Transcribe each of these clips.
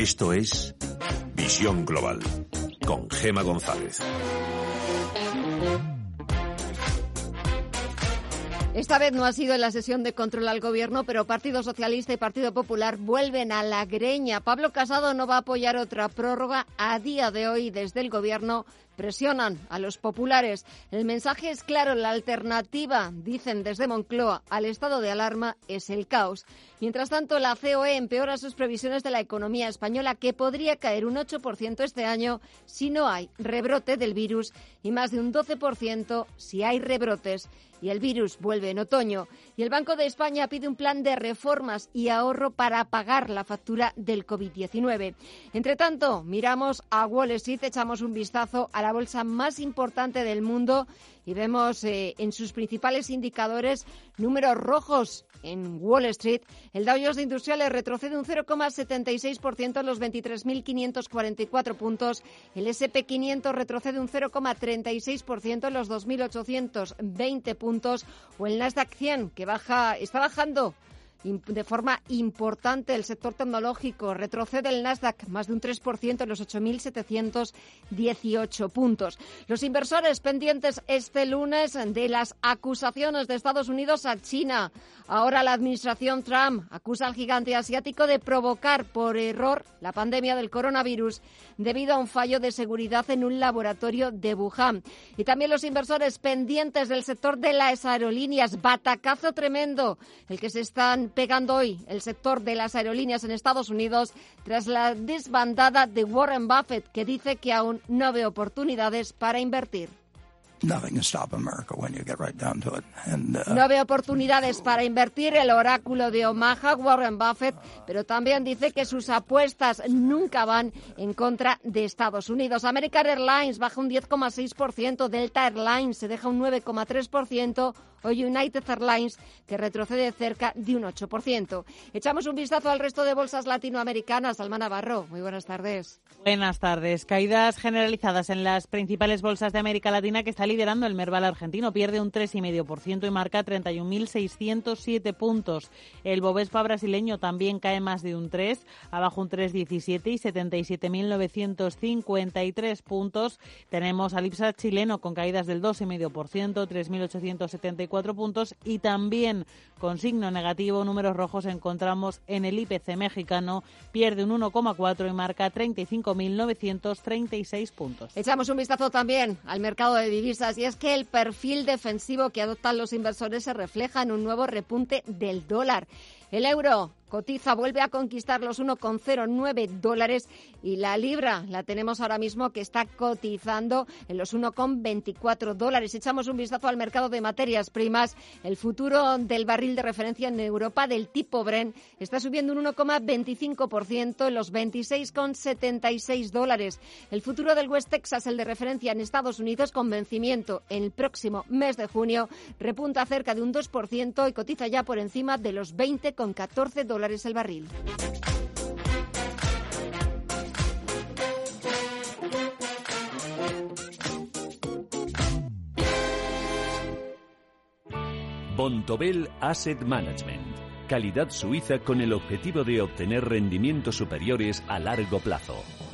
Esto es Visión Global con Gema González. Esta vez no ha sido en la sesión de control al gobierno, pero Partido Socialista y Partido Popular vuelven a la greña. Pablo Casado no va a apoyar otra prórroga a día de hoy desde el gobierno presionan a los populares. El mensaje es claro, la alternativa, dicen desde Moncloa, al estado de alarma es el caos. Mientras tanto, la COE empeora sus previsiones de la economía española, que podría caer un 8% este año si no hay rebrote del virus y más de un 12% si hay rebrotes y el virus vuelve en otoño. Y el Banco de España pide un plan de reformas y ahorro para pagar la factura del COVID-19. Entre tanto, miramos a Wall Street, echamos un vistazo a la bolsa más importante del mundo y vemos eh, en sus principales indicadores números rojos en Wall Street. El Dow Jones de Industriales retrocede un 0,76% en los 23.544 puntos. El SP500 retrocede un 0,36% en los 2.820 puntos. O el Nasdaq 100, que baja, está bajando de forma importante el sector tecnológico. Retrocede el Nasdaq más de un 3% en los 8.718 puntos. Los inversores pendientes este lunes de las acusaciones de Estados Unidos a China. Ahora la administración Trump acusa al gigante asiático de provocar por error la pandemia del coronavirus debido a un fallo de seguridad en un laboratorio de Wuhan. Y también los inversores pendientes del sector de las aerolíneas. Batacazo tremendo el que se están pegando hoy el sector de las aerolíneas en Estados Unidos tras la desbandada de Warren Buffett, que dice que aún no ve oportunidades para invertir. No ve oportunidades para invertir el oráculo de Omaha, Warren Buffett, pero también dice que sus apuestas nunca van en contra de Estados Unidos. American Airlines baja un 10,6%, Delta Airlines se deja un 9,3%, o United Airlines, que retrocede cerca de un 8%. Echamos un vistazo al resto de bolsas latinoamericanas. Alma Navarro, muy buenas tardes. Buenas tardes. Caídas generalizadas en las principales bolsas de América Latina que está liderando el Merval argentino. Pierde un 3,5% y marca 31.607 puntos. El Bovespa brasileño también cae más de un 3, abajo un 3,17 y 77.953 puntos. Tenemos al IPSA chileno con caídas del 2,5%, 3.874 cuatro puntos y también con signo negativo, números rojos, encontramos en el IPC mexicano, pierde un 1,4 y marca 35.936 puntos. Echamos un vistazo también al mercado de divisas y es que el perfil defensivo que adoptan los inversores se refleja en un nuevo repunte del dólar. El euro cotiza, vuelve a conquistar los 1,09 dólares y la libra la tenemos ahora mismo que está cotizando en los 1,24 dólares. Echamos un vistazo al mercado de materias primas. El futuro del barril de referencia en Europa del tipo Bren está subiendo un 1,25% en los 26,76 dólares. El futuro del West Texas, el de referencia en Estados Unidos, con vencimiento en el próximo mes de junio, repunta cerca de un 2% y cotiza ya por encima de los 20,14 dólares el barril. Bontobel Asset Management. Calidad suiza con el objetivo de obtener rendimientos superiores a largo plazo.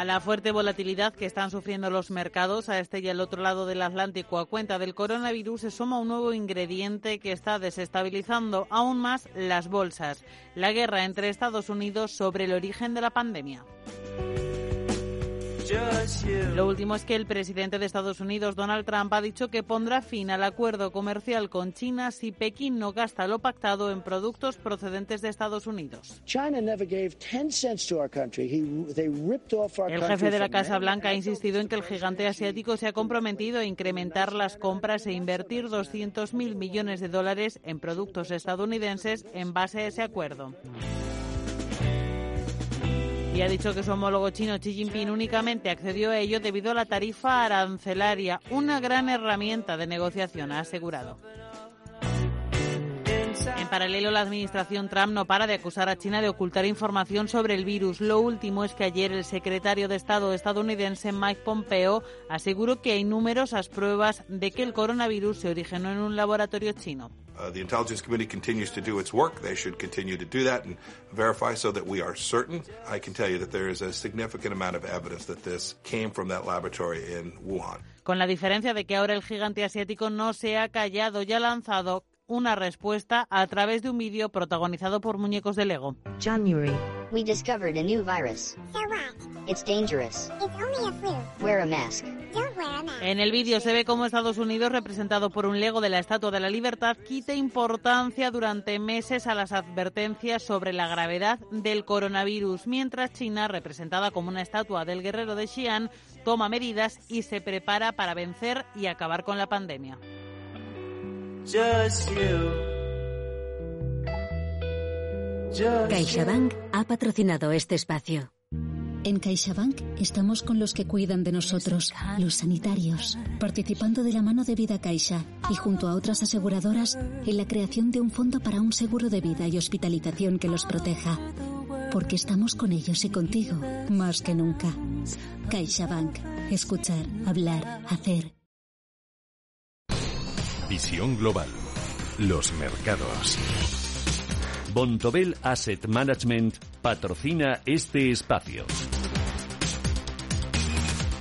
A la fuerte volatilidad que están sufriendo los mercados a este y al otro lado del Atlántico a cuenta del coronavirus se suma un nuevo ingrediente que está desestabilizando aún más las bolsas, la guerra entre Estados Unidos sobre el origen de la pandemia. Lo último es que el presidente de Estados Unidos, Donald Trump, ha dicho que pondrá fin al acuerdo comercial con China si Pekín no gasta lo pactado en productos procedentes de Estados Unidos. El jefe de la Casa Blanca ha insistido en que el gigante asiático se ha comprometido a incrementar las compras e invertir 200.000 millones de dólares en productos estadounidenses en base a ese acuerdo. Ha dicho que su homólogo chino Xi Jinping únicamente accedió a ello debido a la tarifa arancelaria, una gran herramienta de negociación, ha asegurado. En paralelo, la administración Trump no para de acusar a China de ocultar información sobre el virus. Lo último es que ayer el secretario de Estado estadounidense Mike Pompeo aseguró que hay numerosas pruebas de que el coronavirus se originó en un laboratorio chino. Uh, the intelligence committee continues to do its work. They should continue to do that and verify so that we are certain. I can tell you that there is a significant amount of evidence that this came from that laboratory in Wuhan. Con la diferencia de que ahora el gigante asiático no se ha callado y ha lanzado una respuesta a través de un vídeo protagonizado por muñecos de Lego. January. We discovered a new virus. So what? It's dangerous. It's only a flu. Wear a mask. Don't wear a mask. En el vídeo se ve cómo Estados Unidos, representado por un Lego de la Estatua de la Libertad, quita importancia durante meses a las advertencias sobre la gravedad del coronavirus, mientras China, representada como una estatua del guerrero de Xi'an, toma medidas y se prepara para vencer y acabar con la pandemia. CaixaBank ha patrocinado este espacio. En CaixaBank estamos con los que cuidan de nosotros, los sanitarios, participando de la mano de Vida Caixa y junto a otras aseguradoras en la creación de un fondo para un seguro de vida y hospitalización que los proteja. Porque estamos con ellos y contigo, más que nunca. CaixaBank. Escuchar, hablar, hacer. Visión global. Los mercados. Bontobel Asset Management patrocina este espacio.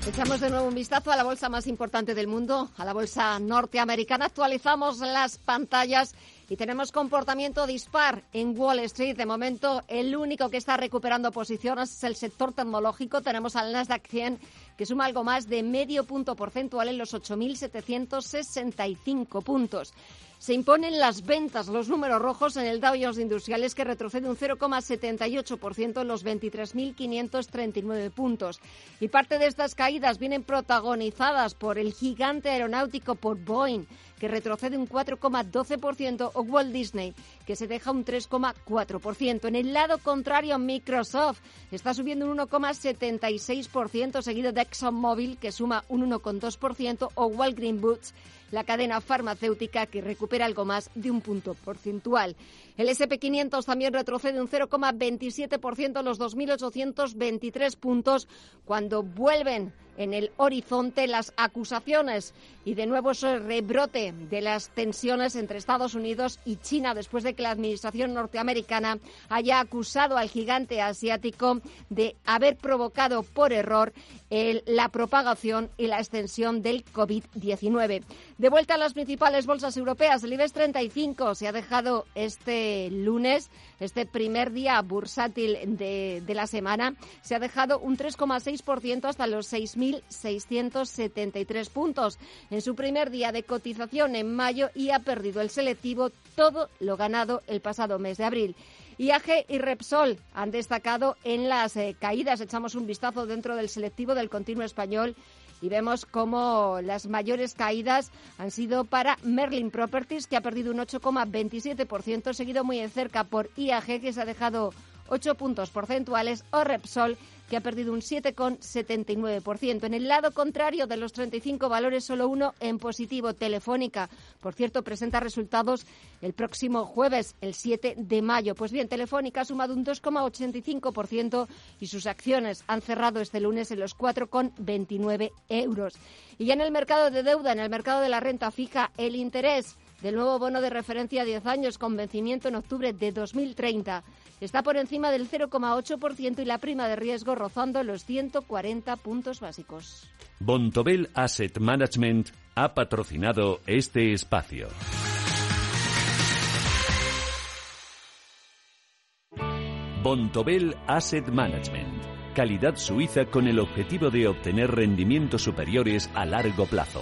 Echamos de nuevo un vistazo a la bolsa más importante del mundo, a la bolsa norteamericana. Actualizamos las pantallas y tenemos comportamiento dispar en Wall Street. De momento, el único que está recuperando posiciones es el sector tecnológico. Tenemos al Nasdaq 100 que suma algo más de medio punto porcentual en los 8.765 puntos. Se imponen las ventas, los números rojos en el Dow Jones Industriales que retrocede un 0,78% en los 23.539 puntos. Y parte de estas caídas vienen protagonizadas por el gigante aeronáutico por Boeing que retrocede un 4,12%, o Walt Disney, que se deja un 3,4%. En el lado contrario, Microsoft está subiendo un 1,76%, seguido de ExxonMobil, que suma un 1,2%, o Walgreens Boots, la cadena farmacéutica que recupera algo más de un punto porcentual. El SP500 también retrocede un 0,27% los 2.823 puntos cuando vuelven en el horizonte las acusaciones y de nuevo ese rebrote de las tensiones entre Estados Unidos y China después de que la administración norteamericana haya acusado al gigante asiático de haber provocado por error la propagación y la extensión del COVID-19. De vuelta a las principales bolsas europeas, el IBEX 35 se ha dejado este lunes, este primer día bursátil de, la semana, se ha dejado un 3,6% hasta los 6.673 puntos en su primer día de cotización en mayo y ha perdido el selectivo todo lo ganado el pasado mes de abril. IAG y Repsol han destacado en las eh, caídas. Echamos un vistazo dentro del selectivo del continuo español y vemos cómo las mayores caídas han sido para Merlin Properties, que ha perdido un 8,27%, seguido muy de cerca por IAG, que se ha dejado 8 puntos porcentuales, o Repsol, que ha perdido un 7,79%. En el lado contrario de los 35 valores, solo uno en positivo, Telefónica. Por cierto, presenta resultados el próximo jueves, el 7 de mayo. Pues bien, Telefónica ha sumado un 2,85% y sus acciones han cerrado este lunes en los 4,29 euros. Y ya en el mercado de deuda, en el mercado de la renta fija, el interés del nuevo bono de referencia a 10 años con vencimiento en octubre de 2030 está por encima del 0,8% y la prima de riesgo rozando los 140 puntos básicos. Bontobel Asset Management ha patrocinado este espacio. Bontobel Asset Management. Calidad suiza con el objetivo de obtener rendimientos superiores a largo plazo.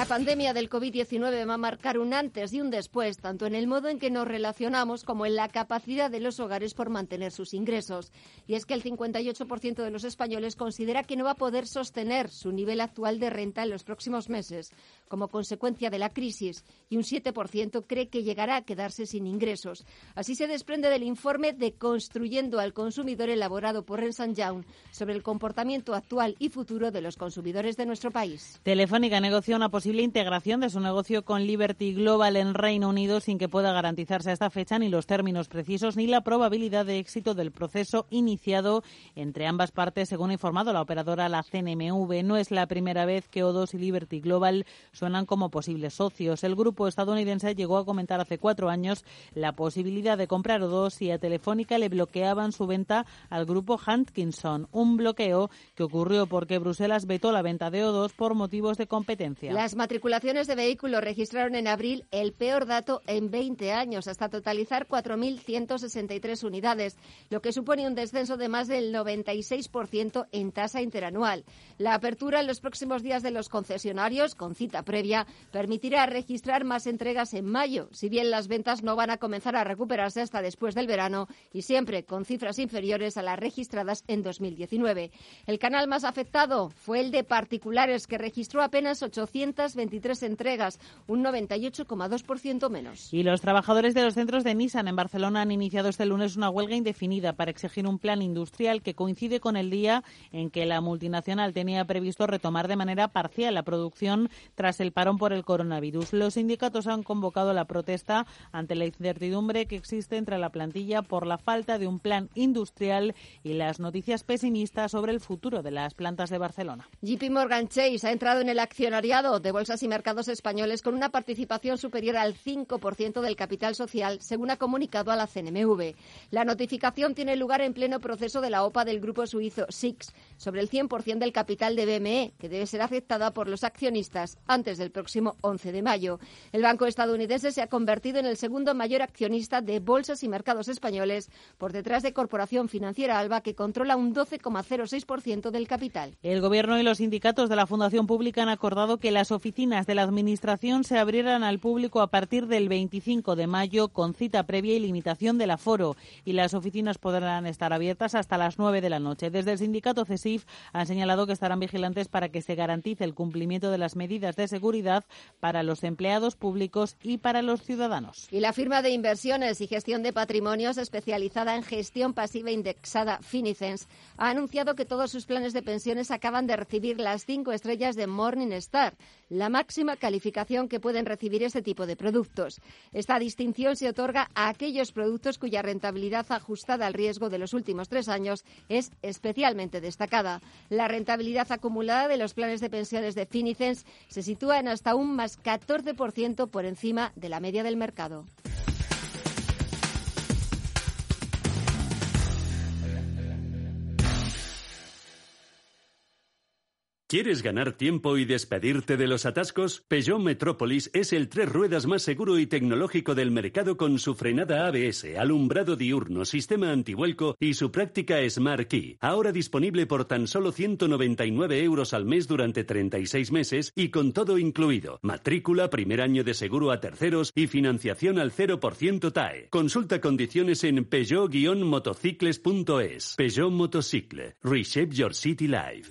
La pandemia del COVID-19 va a marcar un antes y un después, tanto en el modo en que nos relacionamos como en la capacidad de los hogares por mantener sus ingresos. Y es que el 58% de los españoles considera que no va a poder sostener su nivel actual de renta en los próximos meses como consecuencia de la crisis y un 7% cree que llegará a quedarse sin ingresos. Así se desprende del informe de Construyendo al Consumidor elaborado por Ernst Young sobre el comportamiento actual y futuro de los consumidores de nuestro país. Telefónica negocia una posible integración de su negocio con Liberty Global en Reino Unido sin que pueda garantizarse a esta fecha ni los términos precisos ni la probabilidad de éxito del proceso iniciado entre ambas partes, según ha informado la operadora la CNMV. No es la primera vez que O2 y Liberty Global suenan como posibles socios. El grupo estadounidense llegó a comentar hace cuatro años la posibilidad de comprar O2 y a Telefónica le bloqueaban su venta al grupo Hankinson, un bloqueo que ocurrió porque Bruselas vetó la venta de O2 por motivos de competencia. Matriculaciones de vehículos registraron en abril el peor dato en 20 años, hasta totalizar 4.163 unidades, lo que supone un descenso de más del 96% en tasa interanual. La apertura en los próximos días de los concesionarios, con cita previa permitirá registrar más entregas en mayo, si bien las ventas no van a comenzar a recuperarse hasta después del verano y siempre con cifras inferiores a las registradas en 2019. El canal más afectado fue el de particulares, que registró apenas 823 entregas, un 98,2% menos. Y los trabajadores de los centros de Nissan en Barcelona han iniciado este lunes una huelga indefinida para exigir un plan industrial que coincide con el día en que la multinacional tenía previsto retomar de manera parcial la producción tras el parón por el coronavirus. Los sindicatos han convocado la protesta ante la incertidumbre que existe entre la plantilla por la falta de un plan industrial y las noticias pesimistas sobre el futuro de las plantas de Barcelona. JP Morgan Chase ha entrado en el accionariado de bolsas y mercados españoles con una participación superior al 5% del capital social, según ha comunicado a la CNMV. La notificación tiene lugar en pleno proceso de la OPA del grupo suizo SIX sobre el 100% del capital de BME, que debe ser aceptada por los accionistas antes desde el próximo 11 de mayo. El banco estadounidense se ha convertido en el segundo mayor accionista de bolsas y mercados españoles, por detrás de Corporación Financiera Alba, que controla un 12,06% del capital. El Gobierno y los sindicatos de la Fundación Pública han acordado que las oficinas de la Administración se abrieran al público a partir del 25 de mayo con cita previa y limitación del aforo, y las oficinas podrán estar abiertas hasta las 9 de la noche. Desde el sindicato CESIF han señalado que estarán vigilantes para que se garantice el cumplimiento de las medidas de seguridad para los empleados públicos y para los ciudadanos. Y la firma de inversiones y gestión de patrimonios especializada en gestión pasiva indexada Finicens ha anunciado que todos sus planes de pensiones acaban de recibir las cinco estrellas de Morningstar, la máxima calificación que pueden recibir este tipo de productos. Esta distinción se otorga a aquellos productos cuya rentabilidad ajustada al riesgo de los últimos tres años es especialmente destacada. La rentabilidad acumulada de los planes de pensiones de Finicens se sitúa en hasta un más 14% por encima de la media del mercado. ¿Quieres ganar tiempo y despedirte de los atascos? Peugeot Metropolis es el tres ruedas más seguro y tecnológico del mercado con su frenada ABS, alumbrado diurno, sistema antivuelco y su práctica Smart Key. Ahora disponible por tan solo 199 euros al mes durante 36 meses y con todo incluido. Matrícula, primer año de seguro a terceros y financiación al 0% TAE. Consulta condiciones en peugeot-motocicles.es. Peugeot Motocicle. Reshape your city life.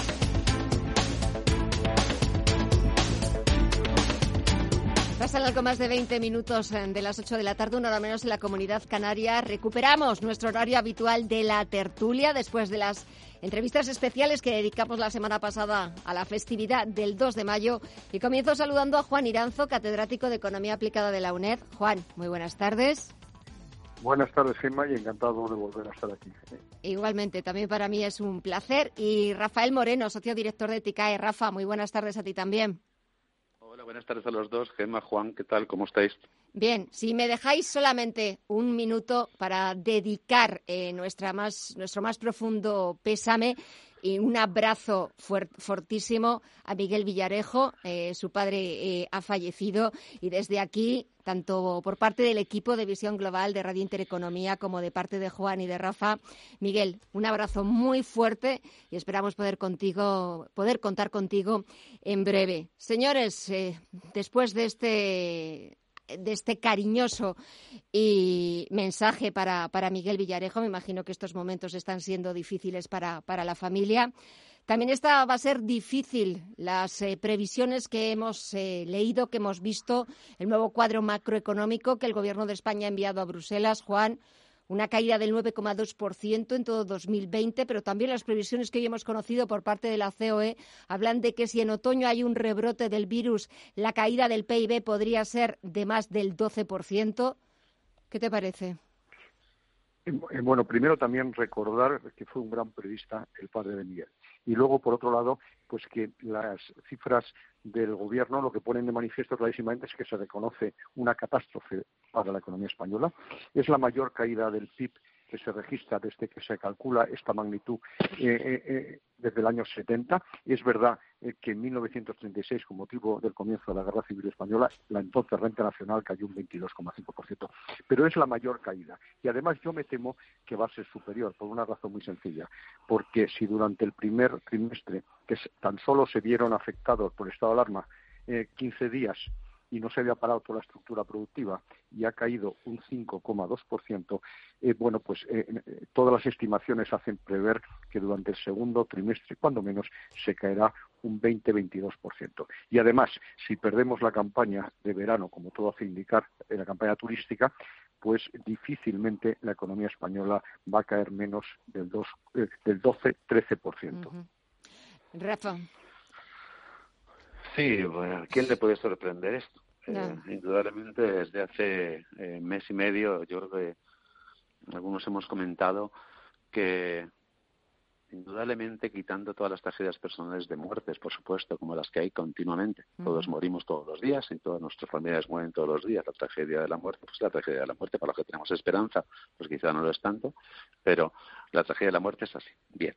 Pasan algo más de 20 minutos eh, de las 8 de la tarde, una hora menos en la comunidad canaria. Recuperamos nuestro horario habitual de la tertulia después de las entrevistas especiales que dedicamos la semana pasada a la festividad del 2 de mayo. Y comienzo saludando a Juan Iranzo, catedrático de Economía Aplicada de la UNED. Juan, muy buenas tardes. Buenas tardes, Gemma, y encantado de volver a estar aquí. Igualmente, también para mí es un placer. Y Rafael Moreno, socio director de TICAE. Rafa, muy buenas tardes a ti también. Buenas tardes a los dos. Gemma, Juan, ¿qué tal? ¿Cómo estáis? Bien, si me dejáis solamente un minuto para dedicar eh, nuestra más, nuestro más profundo pésame y un abrazo fortísimo a Miguel Villarejo. Eh, su padre eh, ha fallecido y desde aquí, tanto por parte del equipo de Visión Global de Radio Intereconomía como de parte de Juan y de Rafa, Miguel, un abrazo muy fuerte y esperamos poder contigo, poder contar contigo en breve. Señores, eh, después de este de este cariñoso y mensaje para, para, Miguel Villarejo. Me imagino que estos momentos están siendo difíciles para, para la familia. También esta va a ser difícil las eh, previsiones que hemos eh, leído, que hemos visto, el nuevo cuadro macroeconómico que el Gobierno de España ha enviado a Bruselas. Juan, una caída del 9,2% en todo 2020, pero también las previsiones que hoy hemos conocido por parte de la COE hablan de que si en otoño hay un rebrote del virus, la caída del PIB podría ser de más del 12%. ¿Qué te parece? Eh, bueno, primero también recordar que fue un gran periodista el padre de Miguel. Y luego, por otro lado, pues que las cifras del gobierno lo que ponen de manifiesto clarísimamente es que se reconoce una catástrofe para la economía española. Es la mayor caída del PIB que se registra desde que se calcula esta magnitud eh, eh, eh, desde el año 70. Es verdad que en 1936, con motivo del comienzo de la Guerra Civil Española, la entonces renta nacional cayó un 22,5%. Pero es la mayor caída. Y además yo me temo que va a ser superior, por una razón muy sencilla. Porque si durante el primer trimestre, que tan solo se vieron afectados por estado de alarma 15 días, y no se había parado toda la estructura productiva y ha caído un 5,2%, eh, bueno, pues eh, eh, todas las estimaciones hacen prever que durante el segundo trimestre, cuando menos, se caerá un 20-22%. Y además, si perdemos la campaña de verano, como todo hace indicar, en la campaña turística, pues difícilmente la economía española va a caer menos del, del 12-13%. Rafa. Sí, bueno, ¿quién le puede sorprender esto? Eh, indudablemente desde hace eh, mes y medio, yo creo que algunos hemos comentado que indudablemente quitando todas las tragedias personales de muertes, por supuesto, como las que hay continuamente. Todos morimos todos los días y todas nuestras familias mueren todos los días. La tragedia de la muerte, pues la tragedia de la muerte para los que tenemos esperanza, pues quizá no lo es tanto, pero la tragedia de la muerte es así. Bien.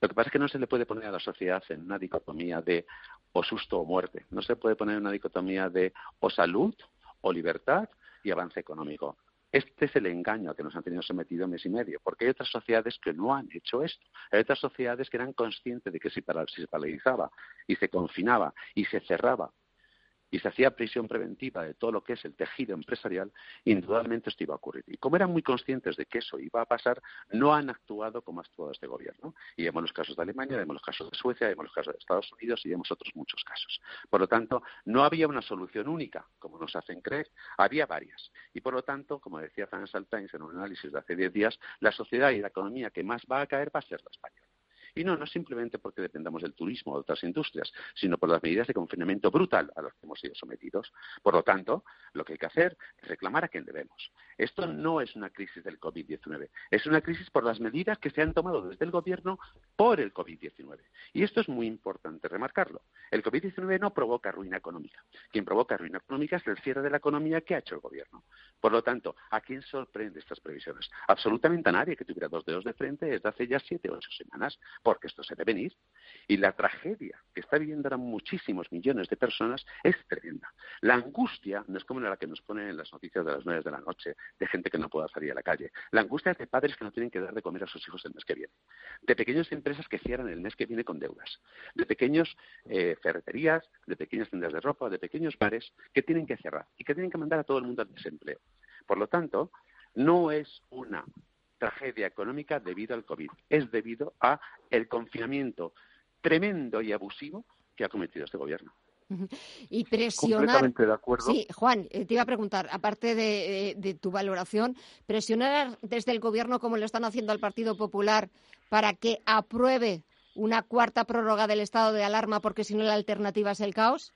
Lo que pasa es que no se le puede poner a la sociedad en una dicotomía de o susto o muerte. No se puede poner en una dicotomía de o salud o libertad y avance económico. Este es el engaño que nos han tenido sometido mes y medio, porque hay otras sociedades que no han hecho esto. Hay otras sociedades que eran conscientes de que si se paralizaba y se confinaba y se cerraba y se hacía prisión preventiva de todo lo que es el tejido empresarial, indudablemente esto iba a ocurrir. Y como eran muy conscientes de que eso iba a pasar, no han actuado como ha actuado este gobierno. Y vemos los casos de Alemania, vemos los casos de Suecia, vemos los casos de Estados Unidos y vemos otros muchos casos. Por lo tanto, no había una solución única, como nos hacen creer, había varias. Y por lo tanto, como decía Financial Times en un análisis de hace 10 días, la sociedad y la economía que más va a caer va a ser la española. Y no, no simplemente porque dependamos del turismo o de otras industrias, sino por las medidas de confinamiento brutal a las que hemos sido sometidos. Por lo tanto, lo que hay que hacer es reclamar a quien debemos. Esto no es una crisis del COVID-19, es una crisis por las medidas que se han tomado desde el Gobierno por el COVID-19. Y esto es muy importante remarcarlo. El COVID-19 no provoca ruina económica. Quien provoca ruina económica es el cierre de la economía que ha hecho el Gobierno. Por lo tanto, ¿a quién sorprende estas previsiones? Absolutamente a nadie que tuviera dos dedos de frente desde hace ya siete o ocho semanas porque esto se debe venir. Y la tragedia que está viviendo ahora muchísimos millones de personas es tremenda. La angustia no es como la que nos ponen en las noticias de las nueve de la noche, de gente que no pueda salir a la calle. La angustia es de padres que no tienen que dar de comer a sus hijos el mes que viene. De pequeñas empresas que cierran el mes que viene con deudas. De pequeños eh, ferreterías, de pequeñas tiendas de ropa, de pequeños bares que tienen que cerrar y que tienen que mandar a todo el mundo al desempleo. Por lo tanto, no es una tragedia económica debido al COVID, es debido a el confinamiento tremendo y abusivo que ha cometido este gobierno. Y presionar. Completamente de acuerdo. Sí, Juan, eh, te iba a preguntar, aparte de, de, tu valoración, presionar desde el Gobierno, como lo están haciendo al Partido Popular, para que apruebe una cuarta prórroga del estado de alarma, porque si no la alternativa es el caos.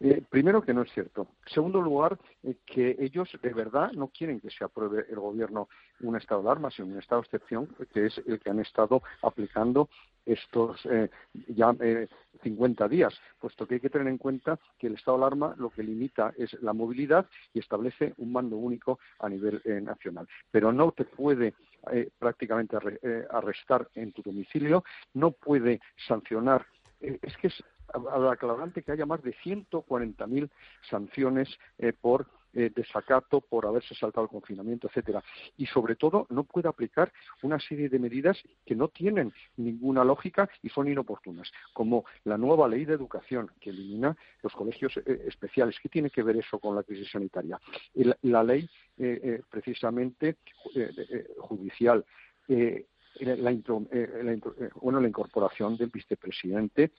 Eh, primero, que no es cierto. Segundo lugar, eh, que ellos de verdad no quieren que se apruebe el gobierno un estado de alarma, sino un estado de excepción, que es el que han estado aplicando estos eh, ya 50 días, puesto que hay que tener en cuenta que el estado de alarma lo que limita es la movilidad y establece un mando único a nivel nacional. Pero no te puede prácticamente arrestar en tu domicilio, no puede sancionar. es que es aclarante que haya más de 140.000 sanciones eh, por eh, desacato, por haberse saltado el confinamiento, etcétera. Y sobre todo no puede aplicar una serie de medidas que no tienen ninguna lógica y son inoportunas, como la nueva ley de educación que elimina los colegios eh, especiales. ¿Qué tiene que ver eso con la crisis sanitaria? la ley precisamente judicial. La, bueno, la incorporación del vicepresidente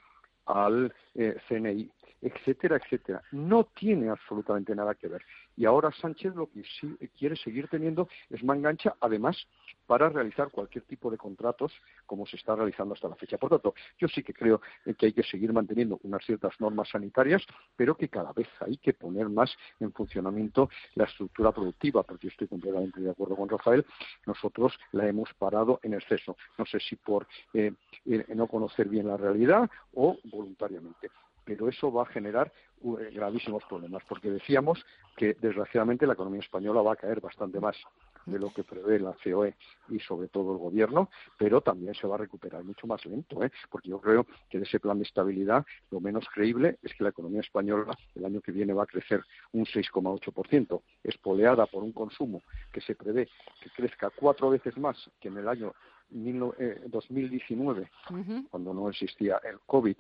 al eh, CNI, etcétera, etcétera. No tiene absolutamente nada que ver. Y ahora Sánchez lo que sí quiere seguir teniendo es mangancha, además, para realizar cualquier tipo de contratos como se está realizando hasta la fecha. Por tanto, yo sí que creo que hay que seguir manteniendo unas ciertas normas sanitarias, pero que cada vez hay que poner más en funcionamiento la estructura productiva, porque yo estoy completamente de acuerdo con Rafael, nosotros la hemos parado en exceso. No sé si por eh, eh, no conocer bien la realidad o voluntariamente pero eso va a generar eh, gravísimos problemas, porque decíamos que desgraciadamente la economía española va a caer bastante más de lo que prevé la COE y sobre todo el gobierno, pero también se va a recuperar mucho más lento, ¿eh? porque yo creo que de ese plan de estabilidad lo menos creíble es que la economía española el año que viene va a crecer un 6,8%, espoleada por un consumo que se prevé que crezca cuatro veces más que en el año 2019, eh, cuando no existía el COVID,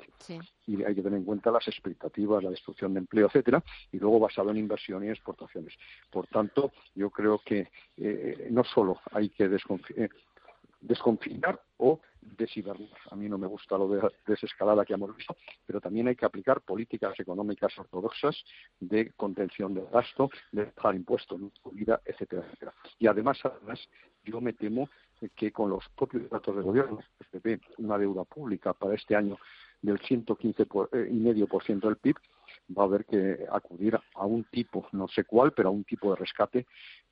y hay que tener en cuenta las expectativas, la destrucción de empleo, etcétera, y luego basado en inversión y exportaciones. Por tanto, yo creo que eh, no solo hay que eh, desconfinar o deshibernar. A mí no me gusta lo de desescalada que hemos visto, pero también hay que aplicar políticas económicas ortodoxas de contención del gasto, de dejar impuestos, vida, etcétera, etcétera. Y además, además, yo me temo que con los propios datos del gobierno se ve una deuda pública para este año del 115 eh, del PIB, va a haber que acudir a un tipo, no sé cuál, pero a un tipo de rescate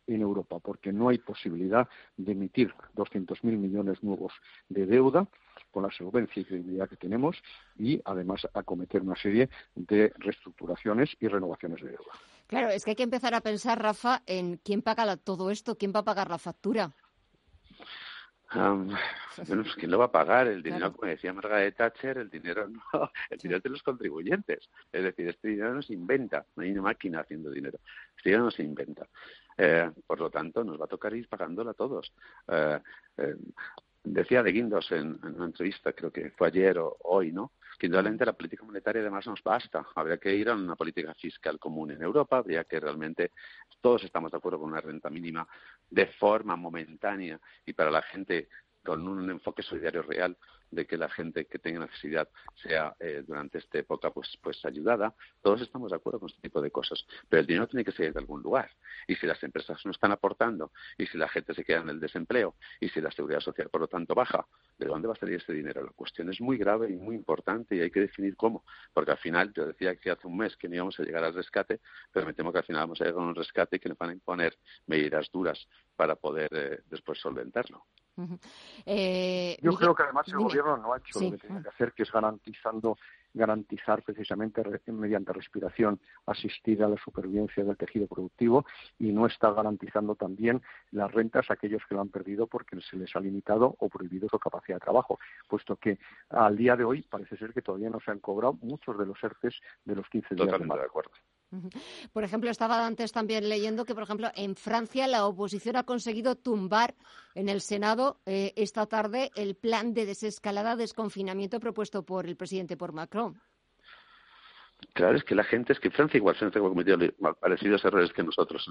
en Europa, porque no hay posibilidad de emitir 200.000 millones nuevos de deuda con la solvencia y credibilidad que tenemos y además acometer una serie de reestructuraciones y renovaciones de deuda. Claro, es que hay que empezar a pensar, Rafa, en quién paga todo esto, quién va a pagar la factura bueno, pues ¿quién lo va a pagar? El dinero, como decía Margaret Thatcher, el dinero no, el dinero de los contribuyentes. Es decir, este dinero no se inventa, no hay una máquina haciendo dinero. Este dinero no se inventa. Eh, por lo tanto, nos va a tocar ir pagándolo a todos. Eh, eh, decía de Guindos en, una entrevista, creo que fue ayer o hoy, ¿no? Que indudablemente la política monetaria además nos basta. Habría que ir a una política fiscal común en Europa, habría que realmente, todos estamos de acuerdo con una renta mínima de forma momentánea y para la gente con un enfoque solidario real de que la gente que tenga necesidad sea eh, durante esta época pues pues ayudada. Todos estamos de acuerdo con este tipo de cosas pero el dinero tiene que salir de algún lugar. Y si las empresas no están aportando y si la gente se queda en el desempleo y si la seguridad social por lo tanto baja de dónde va a salir ese dinero la cuestión es muy grave y muy importante y hay que definir cómo. Porque al final yo decía que hace un mes que no íbamos a llegar al rescate pero me temo que al final vamos a llegar a un rescate que nos van a imponer medidas duras para poder eh, después solventarlo eh, Yo creo que además el gobierno no ha hecho lo que tenía que hacer, que es garantizando garantizar precisamente mediante respiración asistida a la supervivencia del tejido productivo y no está garantizando también las rentas a aquellos que lo han perdido porque se les ha limitado o prohibido su capacidad de trabajo, puesto que al día de hoy parece ser que todavía no se han cobrado muchos de los ERTES de los 15 días de, de acuerdo. Por ejemplo, estaba antes también leyendo que, por ejemplo, en Francia la oposición ha conseguido tumbar en el Senado eh, esta tarde el plan de desescalada, desconfinamiento propuesto por el presidente, por Macron. Claro, es que la gente, es que Francia igual, Francia ha cometido parecidos errores que nosotros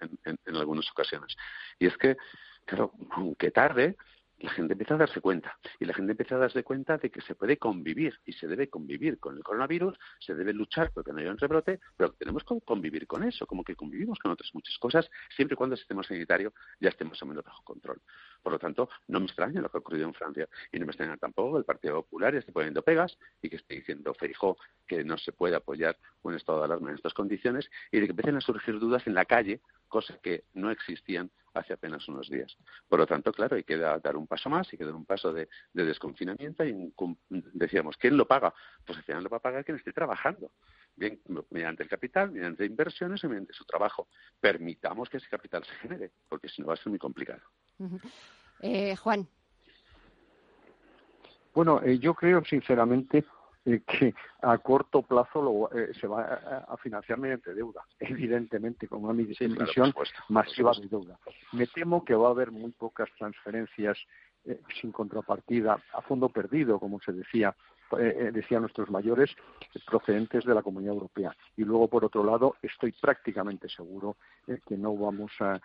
en, en, algunas ocasiones. Y es que, claro, aunque tarde, la gente empieza a darse cuenta. Y la gente empieza a darse cuenta de que se puede convivir y se debe convivir con el coronavirus, se debe luchar porque no haya un rebrote, pero tenemos que convivir con eso, como que convivimos con otras muchas cosas, siempre y cuando el sistema sanitario ya esté más o menos bajo control. Por lo tanto, no me extraña lo que ha ocurrido en Francia y no me extraña tampoco el Partido Popular esté poniendo pegas y que esté diciendo Feijó que no se puede apoyar un estado de alarma en estas condiciones y de que empiecen a surgir dudas en la calle, cosas que no existían hace apenas unos días. Por lo tanto, claro, hay que dar un paso más, hay que dar un paso de, desconfinamiento y decíamos, ¿quién lo paga? Pues al final lo va a pagar quien esté trabajando, bien mediante el capital, mediante inversiones o mediante su trabajo. Permitamos que ese capital se genere, porque si no va a ser muy complicado. Eh, Juan. Bueno, eh, yo creo sinceramente eh, que a corto plazo se va a, financiar mediante deuda, evidentemente, con una emisión masiva de deuda. Me temo que va a haber muy pocas transferencias sin contrapartida a fondo perdido, como se decía eh, eh, decían nuestros mayores, procedentes de la Comunidad Europea. Y luego, por otro lado, estoy prácticamente seguro eh, que no vamos a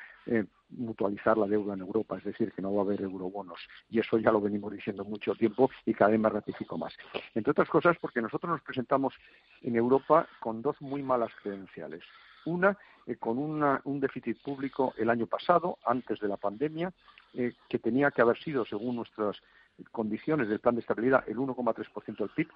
mutualizar la deuda en Europa, es decir, que no va a haber eurobonos. Y eso ya lo venimos diciendo mucho tiempo y cada vez me ratifico más. Entre otras cosas, porque nosotros nos presentamos en Europa con dos muy malas credenciales. Una, con un déficit público el año pasado, antes de la pandemia, que tenía que haber sido, según nuestras condiciones del plan de estabilidad el 1,3% del PIB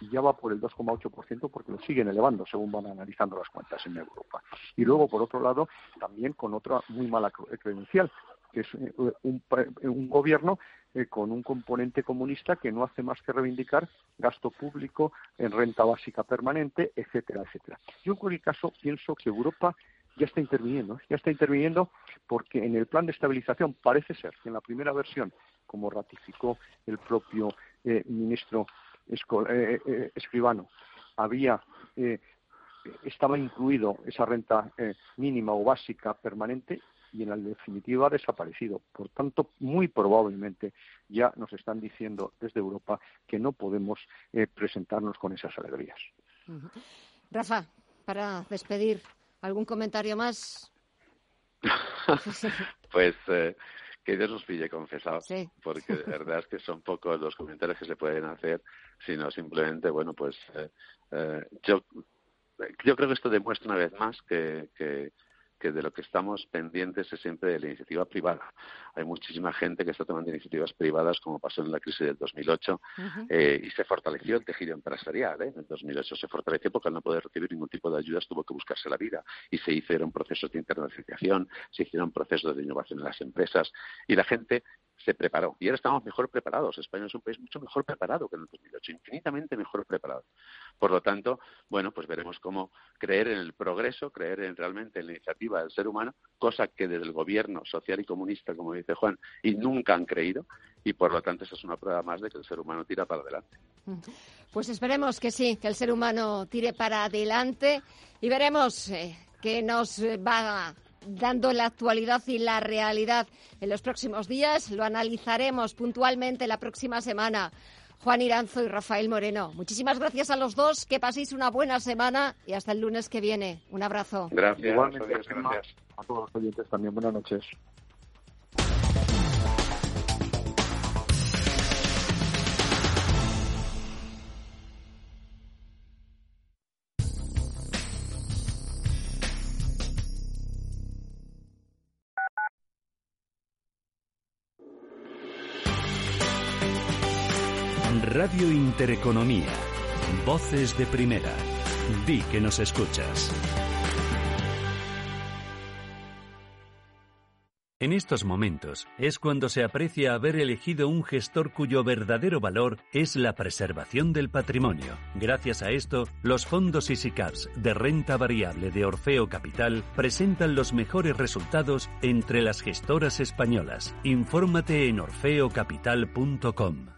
y ya va por el 2,8% porque lo siguen elevando según van analizando las cuentas en Europa. Y luego, por otro lado, también con otra muy mala credencial, que es eh, un, gobierno eh, con un componente comunista que no hace más que reivindicar gasto público en renta básica permanente, etcétera, etcétera. Yo en cualquier caso pienso que Europa ya está interviniendo, ya está interviniendo porque en el plan de estabilización parece ser que en la primera versión como ratificó el propio eh, ministro eh, eh, escribano, había estaba incluido esa renta mínima o básica permanente y en la definitiva ha desaparecido. Por tanto, muy probablemente ya nos están diciendo desde Europa que no podemos presentarnos con esas alegrías. Rafa, para despedir, ¿algún comentario más? pues que Dios nos pille confesados, porque de verdad es que son pocos los comentarios que se pueden hacer, sino simplemente, bueno, pues eh, eh, yo, yo creo que esto demuestra una vez más que, que, que de lo que estamos pendientes es siempre de la iniciativa privada. Hay muchísima gente que está tomando iniciativas privadas, como pasó en la crisis del 2008, eh, y se fortaleció el tejido empresarial. ¿eh? En el 2008 se fortaleció porque al no poder recibir ningún tipo de ayudas tuvo que buscarse la vida. Y se hicieron procesos de internacionalización, se hicieron procesos de innovación en las empresas, y la gente se preparó. Y ahora estamos mejor preparados. España es un país mucho mejor preparado que en el 2008, infinitamente mejor preparado. Por lo tanto, bueno, pues veremos cómo creer en el progreso, creer en realmente en la iniciativa del ser humano, cosa que desde el gobierno social y comunista, como dice Juan, y nunca han creído. Y por lo tanto, esa es una prueba más de que el ser humano tira para adelante. Pues esperemos que sí, que el ser humano tire para adelante y veremos eh, qué nos va dando la actualidad y la realidad en los próximos días. Lo analizaremos puntualmente la próxima semana. Juan Iranzo y Rafael Moreno. Muchísimas gracias a los dos. Que paséis una buena semana y hasta el lunes que viene. Un abrazo. Gracias. Igualmente, gracias. A todos los oyentes también. Buenas noches. Radio Intereconomía. Voces de primera. Di que nos escuchas. En estos momentos es cuando se aprecia haber elegido un gestor cuyo verdadero valor es la preservación del patrimonio. Gracias a esto, los fondos EasyCaps de renta variable de Orfeo Capital presentan los mejores resultados entre las gestoras españolas. Infórmate en orfeocapital.com.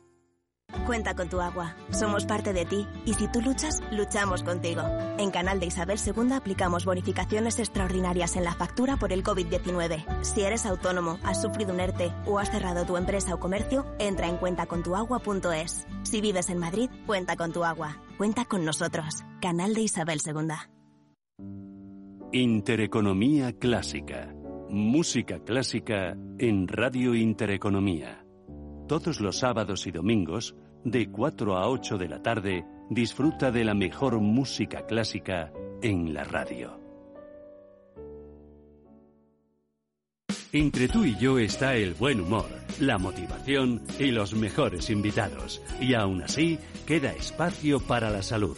Cuenta con tu agua. Somos parte de ti y si tú luchas, luchamos contigo. En Canal de Isabel II aplicamos bonificaciones extraordinarias en la factura por el COVID-19. Si eres autónomo, has sufrido un ERTE o has cerrado tu empresa o comercio, entra en cuentacontuagua.es. Si vives en Madrid, cuenta con tu agua. Cuenta con nosotros. Canal de Isabel II. Intereconomía Clásica. Música clásica en Radio Intereconomía. Todos los sábados y domingos, de 4 a 8 de la tarde, disfruta de la mejor música clásica en la radio. Entre tú y yo está el buen humor, la motivación y los mejores invitados. Y aún así, queda espacio para la salud.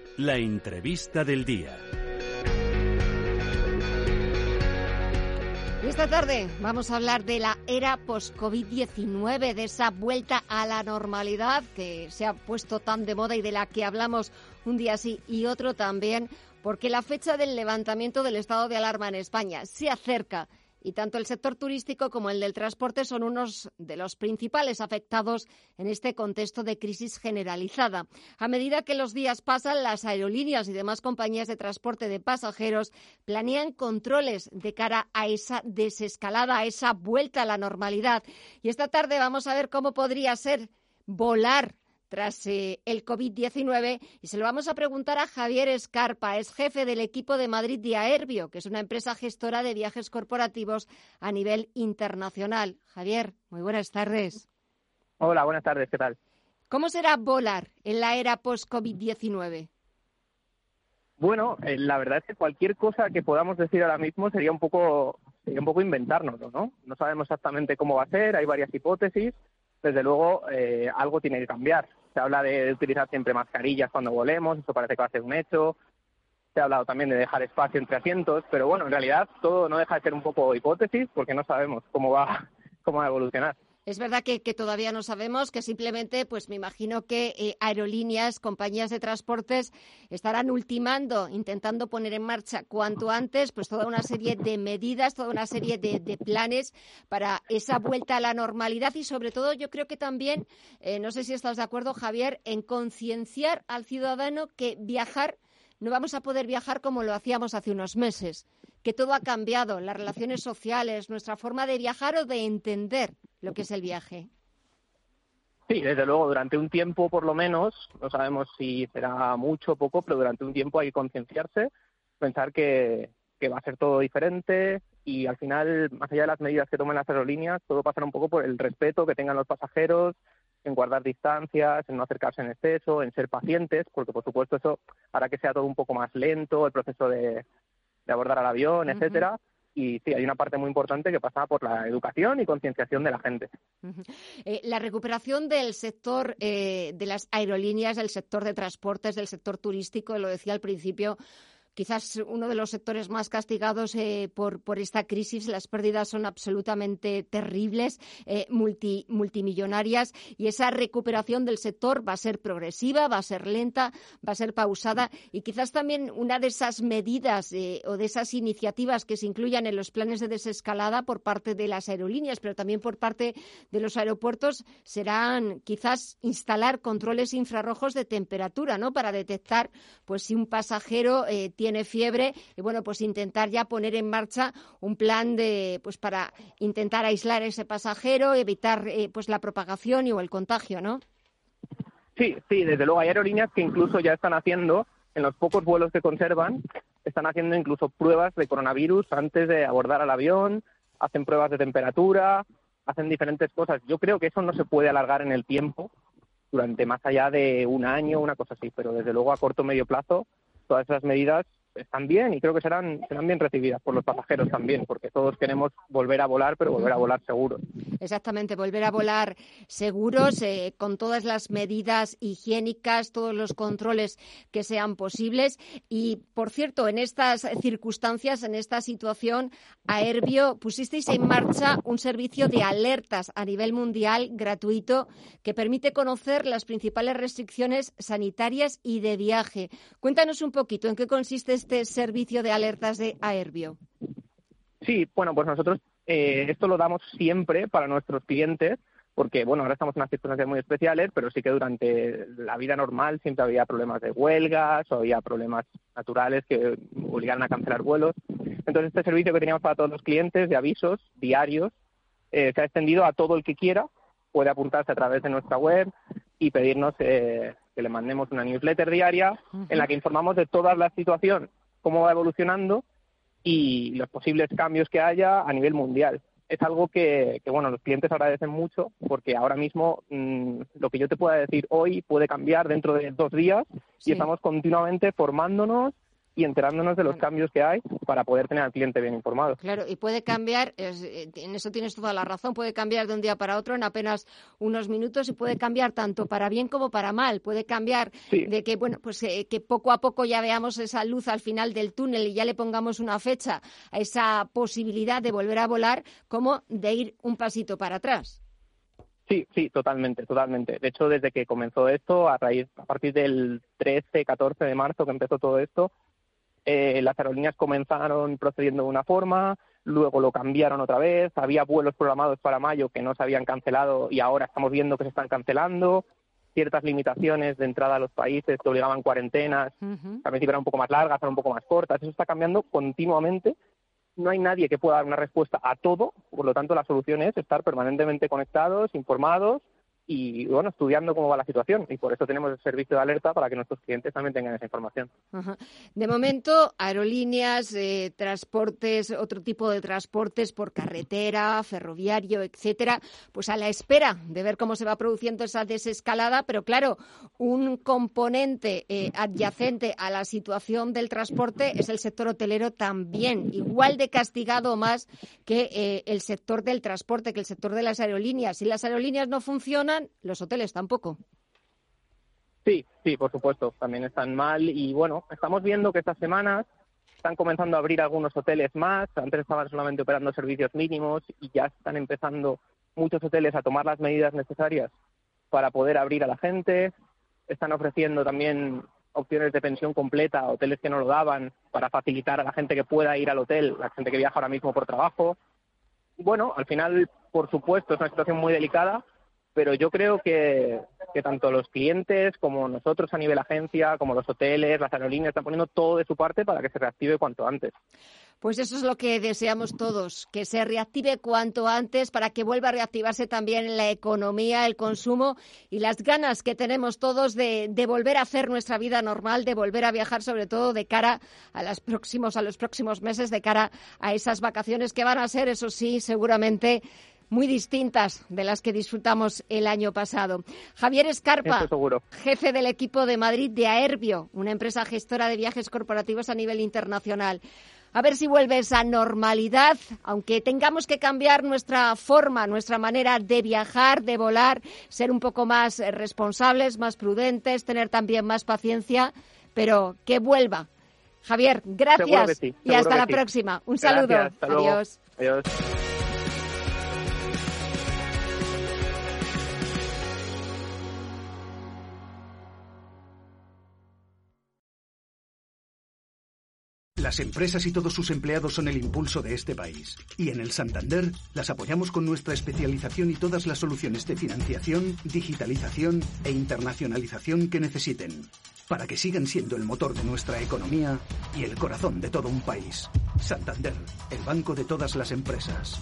la entrevista del día. Esta tarde vamos a hablar de la era post-COVID-19, de esa vuelta a la normalidad que se ha puesto tan de moda y de la que hablamos un día sí y otro también, porque la fecha del levantamiento del estado de alarma en España se acerca y tanto el sector turístico como el del transporte son unos de los principales afectados en este contexto de crisis generalizada. A medida que los días pasan, las aerolíneas y demás compañías de transporte de pasajeros planean controles de cara a esa desescalada, a esa vuelta a la normalidad. Y esta tarde vamos a ver cómo podría ser volar tras eh, el COVID-19 y se lo vamos a preguntar a Javier Escarpa, es jefe del equipo de Madrid de Aerbio, que es una empresa gestora de viajes corporativos a nivel internacional. Javier, muy buenas tardes. Hola, buenas tardes, ¿qué tal? ¿Cómo será volar en la era post-COVID-19? Bueno, eh, la verdad es que cualquier cosa que podamos decir ahora mismo sería un poco sería un poco inventárnoslo, ¿no? No sabemos exactamente cómo va a ser, hay varias hipótesis, desde luego eh, algo tiene que cambiar. Se habla de utilizar siempre mascarillas cuando volemos, eso parece que va a ser un hecho. Se ha hablado también de dejar espacio entre asientos, pero bueno, en realidad todo no deja de ser un poco hipótesis porque no sabemos cómo va, cómo va a evolucionar. Es verdad que, todavía no sabemos, que simplemente, pues me imagino que eh, aerolíneas, compañías de transportes estarán ultimando, intentando poner en marcha cuanto antes, pues toda una serie de medidas, toda una serie de, planes para esa vuelta a la normalidad y sobre todo yo creo que también, eh, no sé si estás de acuerdo, Javier, en concienciar al ciudadano que viajar no vamos a poder viajar como lo hacíamos hace unos meses, que todo ha cambiado, las relaciones sociales, nuestra forma de viajar o de entender lo que es el viaje. Sí, desde luego, durante un tiempo por lo menos, no sabemos si será mucho o poco, pero durante un tiempo hay que concienciarse, pensar que, va a ser todo diferente y al final, más allá de las medidas que tomen las aerolíneas, todo pasará un poco por el respeto que tengan los pasajeros, en guardar distancias, en no acercarse en exceso, en ser pacientes, porque por supuesto eso hará que sea todo un poco más lento, el proceso de, abordar al avión, etcétera y sí, hay una parte muy importante que pasa por la educación y concienciación de la gente. Eh, la recuperación del sector eh, de las aerolíneas, del sector de transportes, del sector turístico, lo decía al principio, quizás uno de los sectores más castigados eh, por, esta crisis. Las pérdidas son absolutamente terribles, eh, multimillonarias, y esa recuperación del sector va a ser progresiva, va a ser lenta, va a ser pausada, y quizás también una de esas medidas eh, o de esas iniciativas que se incluyan en los planes de desescalada por parte de las aerolíneas, pero también por parte de los aeropuertos, serán quizás instalar controles infrarrojos de temperatura, ¿no? Para detectar, pues, si un pasajero tiene fiebre y bueno, pues intentar ya poner en marcha un plan de pues para intentar aislar a ese pasajero, evitar eh, pues la propagación y o el contagio, ¿no? Sí, sí, desde luego hay aerolíneas que incluso ya están haciendo en los pocos vuelos que conservan, están haciendo incluso pruebas de coronavirus antes de abordar al avión, hacen pruebas de temperatura, hacen diferentes cosas. Yo creo que eso no se puede alargar en el tiempo durante más allá de un año, una cosa así, pero desde luego a corto o medio plazo todas esas medidas están bien y creo que serán, serán bien recibidas por los pasajeros también, porque todos queremos volver a volar, pero volver a volar seguros. Exactamente, volver a volar seguros, eh, con todas las medidas higiénicas, todos los controles que sean posibles. Y, por cierto, en estas circunstancias, en esta situación, Aerbio pusisteis en marcha un servicio de alertas a nivel mundial gratuito que permite conocer las principales restricciones sanitarias y de viaje. Cuéntanos un poquito en qué consiste este servicio de alertas de Aerbio? Sí, bueno, pues nosotros eh, esto lo damos siempre para nuestros clientes porque bueno, ahora estamos en unas circunstancias muy especiales, pero sí que durante la vida normal siempre había problemas de huelgas o había problemas naturales que obligaron a cancelar vuelos. Entonces, este servicio que teníamos para todos los clientes de avisos diarios eh, se ha extendido a todo el que quiera. Puede apuntarse a través de nuestra web y pedirnos eh, que le mandemos una newsletter diaria en la que informamos de toda la situación, cómo va evolucionando y los posibles cambios que haya a nivel mundial. Es algo que, bueno, los clientes agradecen mucho porque ahora mismo mm, lo que yo te pueda decir hoy puede cambiar dentro de dos días y estamos continuamente formándonos y enterándonos de los cambios que hay para poder tener al cliente bien informado. Claro, y puede cambiar, eh, en eso tienes toda la razón, puede cambiar de un día para otro en apenas unos minutos y puede cambiar tanto para bien como para mal. Puede cambiar de que, bueno, pues eh, que poco a poco ya veamos esa luz al final del túnel y ya le pongamos una fecha a esa posibilidad de volver a volar, como de ir un pasito para atrás. Sí, sí, totalmente, totalmente. De hecho, desde que comenzó esto, a raíz, a partir del 13, 14 de marzo que empezó todo esto, eh, las aerolíneas comenzaron procediendo de una forma, luego lo cambiaron otra vez, había vuelos programados para mayo que no se habían cancelado y ahora estamos viendo que se están cancelando, ciertas limitaciones de entrada a los países que obligaban cuarentenas, a al eran un poco más largas, eran un poco más cortas, eso está cambiando continuamente. No hay nadie que pueda dar una respuesta a todo, por lo tanto la solución es estar permanentemente conectados, informados y bueno, estudiando cómo va la situación. Y por eso tenemos el servicio de alerta para que nuestros clientes también tengan esa información. De momento, aerolíneas, eh, transportes, otro tipo de transportes por carretera, ferroviario, etcétera, pues a la espera de ver cómo se va produciendo esa desescalada, pero claro, un componente eh, adyacente a la situación del transporte es el sector hotelero también, igual de castigado más que eh, el sector del transporte, que el sector de las aerolíneas. Si las aerolíneas no funcionan, los hoteles tampoco. Sí, sí, por supuesto, también están mal y bueno, estamos viendo que estas semanas están comenzando a abrir algunos hoteles más, antes estaban solamente operando servicios mínimos y ya están empezando muchos hoteles a tomar las medidas necesarias para poder abrir a la gente, están ofreciendo también opciones de pensión completa hoteles que no lo daban para facilitar a la gente que pueda ir al hotel, la gente que viaja ahora mismo por trabajo. Bueno, al final, por supuesto, es una situación muy delicada, pero yo creo que, tanto los clientes como nosotros a nivel agencia, como los hoteles, las aerolíneas, están poniendo todo de su parte para que se reactive cuanto antes. Pues eso es lo que deseamos todos, que se reactive cuanto antes para que vuelva a reactivarse también la economía, el consumo y las ganas que tenemos todos de, de volver a hacer nuestra vida normal, de volver a viajar, sobre todo de cara a, los próximos, a los próximos meses, de cara a esas vacaciones que van a ser, eso sí, seguramente muy distintas de las que disfrutamos el año pasado. Javier Escarpa, jefe del equipo de Madrid de Aerbio, una empresa gestora de viajes corporativos a nivel internacional. A ver si vuelve esa normalidad, aunque tengamos que cambiar nuestra forma, nuestra manera de viajar, de volar, ser un poco más eh, responsables, más prudentes, tener también más paciencia, pero que vuelva. Javier, gracias y hasta la próxima. Un saludo. Adiós. Adiós. Las empresas y todos sus empleados son el impulso de este país. Y en el Santander las apoyamos con nuestra especialización y todas las soluciones de financiación, digitalización e internacionalización que necesiten. Para que sigan siendo el motor de nuestra economía y el corazón de todo un país. Santander, el banco de todas las empresas.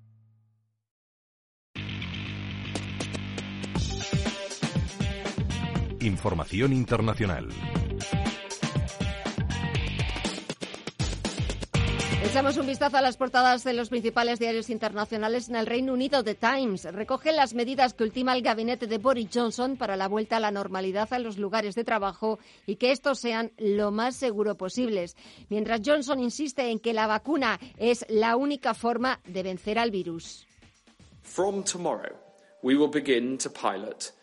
Información internacional. Echamos un vistazo a las portadas de los principales diarios internacionales en el Reino Unido. The Times recoge las medidas que ultima el gabinete de Boris Johnson para la vuelta a la normalidad en los lugares de trabajo y que estos sean lo más seguro posibles. Mientras Johnson insiste en que la vacuna es la única forma de vencer al virus. From tomorrow, we will begin to pilot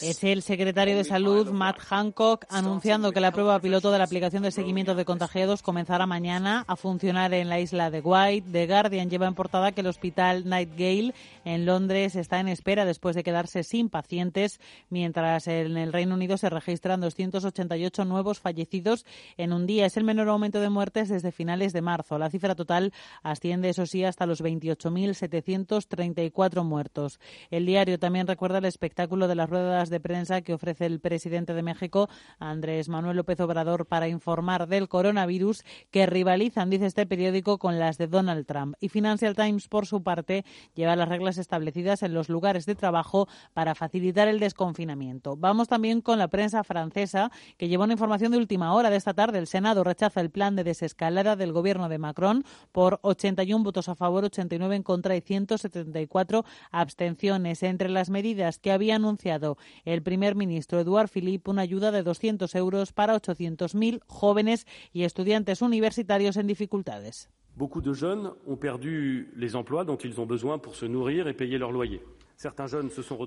es el secretario de Salud, Matt Hancock, anunciando que la prueba piloto de la aplicación de seguimiento de contagiados comenzará mañana a funcionar en la isla de White. The Guardian lleva en portada que el hospital Nightgale en Londres está en espera después de quedarse sin pacientes, mientras en el Reino Unido se registran 288 nuevos fallecidos en un día. Es el menor aumento de muertes desde finales de marzo. La cifra total asciende, eso sí, hasta los 28.734 muertos. El diario también recuerda el espectáculo de las ruedas de prensa que ofrece el presidente de México, Andrés Manuel López Obrador, para informar del coronavirus que rivalizan, dice este periódico, con las de Donald Trump. Y Financial Times, por su parte, lleva las reglas establecidas en los lugares de trabajo para facilitar el desconfinamiento. Vamos también con la prensa francesa, que lleva una información de última hora de esta tarde. El Senado rechaza el plan de desescalada del gobierno de Macron por 81 votos a favor, 89 en contra y 174 abstenciones. Entre las medidas que había anunciado el primer ministro Eduard Philippe una ayuda de 200 euros para 800.000 jóvenes y estudiantes universitarios en dificultades. Beaucoup de jeunes ont perdu les emplois dont ils ont besoin pour se nourrir et payer leur loyer.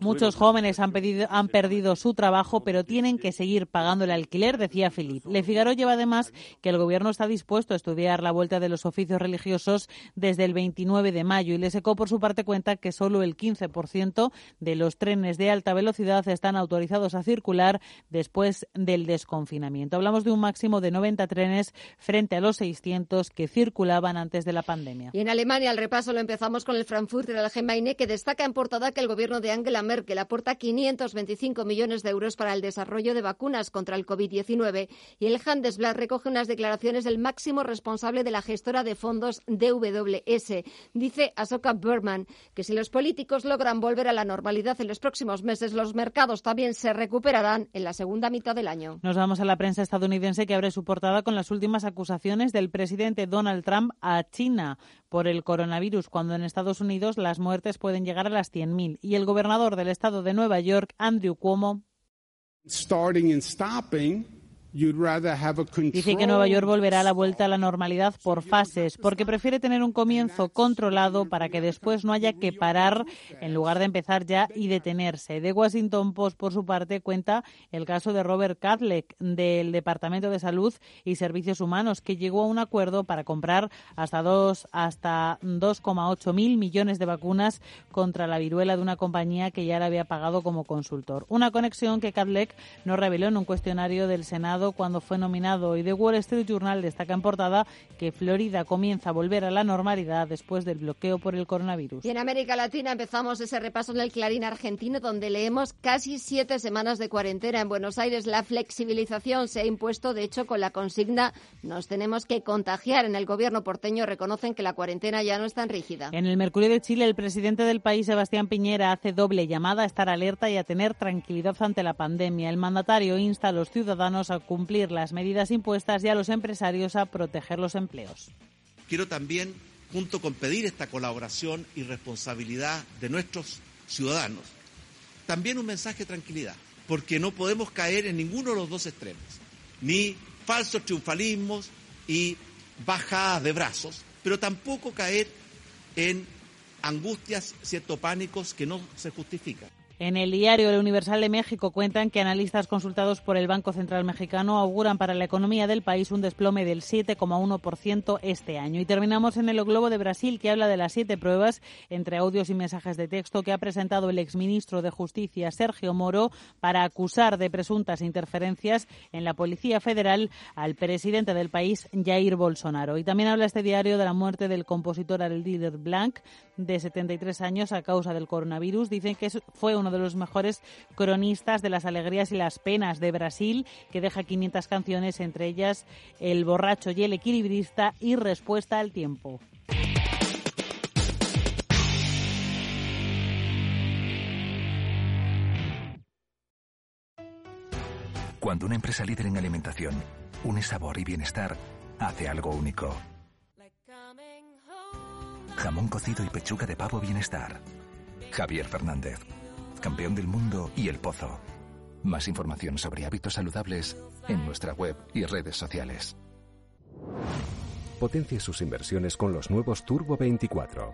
Muchos jóvenes han, han, perdido su trabajo, pero tienen que seguir pagando el alquiler, decía Philippe. Le Figaro lleva además que el gobierno está dispuesto a estudiar la vuelta de los oficios religiosos desde el 29 de mayo y Le Secó, por su parte, cuenta que solo el 15% de los trenes de alta velocidad están autorizados a circular después del desconfinamiento. Hablamos de un máximo de 90 trenes frente a los 600 que circulaban antes de la pandemia. Y en Alemania, el repaso lo empezamos con el Frankfurter Allgemeine, que destaca en portada que el gobierno de Angela Merkel aporta 525 millones de euros para el desarrollo de vacunas contra el COVID-19 y el Handelsblatt recoge unas declaraciones del máximo responsable de la gestora de fondos DWS. Dice Asoka Berman que si los políticos logran volver a la normalidad en los próximos meses, los mercados también se recuperarán en la segunda mitad del año. Nos vamos a la prensa estadounidense que abre su portada con las últimas acusaciones del presidente Donald Trump a China por el coronavirus, cuando en Estados Unidos las muertes pueden llegar a las 100.000. Y el gobernador del estado de Nueva York, Andrew Cuomo, Dice que Nueva York volverá a la vuelta a la normalidad por fases, porque prefiere tener un comienzo controlado para que después no haya que parar en lugar de empezar ya y detenerse. The Washington Post, por su parte, cuenta el caso de Robert Kadlec del Departamento de Salud y Servicios Humanos, que llegó a un acuerdo para comprar hasta dos hasta 2,8 mil millones de vacunas contra la viruela de una compañía que ya le había pagado como consultor. Una conexión que Kadlec no reveló en un cuestionario del Senado cuando fue nominado y The Wall Street Journal destaca en portada que Florida comienza a volver a la normalidad después del bloqueo por el coronavirus. Y en América Latina empezamos ese repaso en el Clarín argentino donde leemos casi siete semanas de cuarentena. En Buenos Aires la flexibilización se ha impuesto, de hecho, con la consigna nos tenemos que contagiar. En el gobierno porteño reconocen que la cuarentena ya no es tan rígida. En el Mercurio de Chile, el presidente del país, Sebastián Piñera, hace doble llamada a estar alerta y a tener tranquilidad ante la pandemia. El mandatario insta a los ciudadanos a cumplir las medidas impuestas y a los empresarios a proteger los empleos. Quiero también junto con pedir esta colaboración y responsabilidad de nuestros ciudadanos, también un mensaje de tranquilidad, porque no podemos caer en ninguno de los dos extremos, ni falsos triunfalismos y bajadas de brazos, pero tampoco caer en angustias, ciertos pánicos que no se justifican. En el diario El Universal de México cuentan que analistas consultados por el Banco Central Mexicano auguran para la economía del país un desplome del 7,1% este año. Y terminamos en el Globo de Brasil, que habla de las siete pruebas entre audios y mensajes de texto que ha presentado el exministro de Justicia, Sergio Moro, para acusar de presuntas interferencias en la Policía Federal al presidente del país, Jair Bolsonaro. Y también habla este diario de la muerte del compositor Aldir Blanc, de 73 años, a causa del coronavirus. Dicen que fue uno de los mejores cronistas de las alegrías y las penas de Brasil, que deja 500 canciones, entre ellas El borracho y el equilibrista y Respuesta al tiempo. Cuando una empresa líder en alimentación une sabor y bienestar, hace algo único. Jamón cocido y pechuga de pavo bienestar. Javier Fernández campeón del mundo y El Pozo. Más información sobre hábitos saludables en nuestra web y redes sociales. Potencie sus inversiones con los nuevos Turbo 24.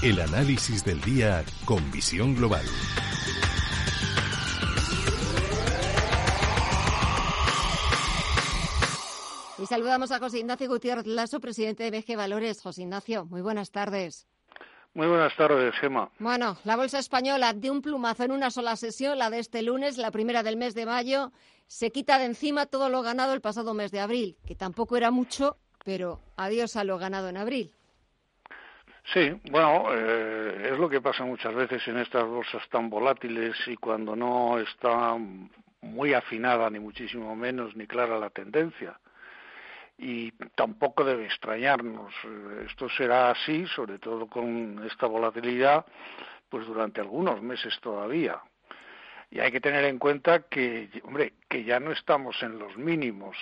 El análisis del día con visión global. Y saludamos a José Ignacio Gutiérrez Lasso, presidente de BG Valores. José Ignacio, muy buenas tardes. Muy buenas tardes, Gemma. Bueno, la bolsa española de un plumazo en una sola sesión, la de este lunes, la primera del mes de mayo, se quita de encima todo lo ganado el pasado mes de abril, que tampoco era mucho, pero adiós a lo ganado en abril. Sí, bueno, eh, es lo que pasa muchas veces en estas bolsas tan volátiles y cuando no está muy afinada, ni muchísimo menos, ni clara la tendencia. Y tampoco debe extrañarnos. Esto será así, sobre todo con esta volatilidad, pues durante algunos meses todavía. Y hay que tener en cuenta que, hombre, que ya no estamos en los mínimos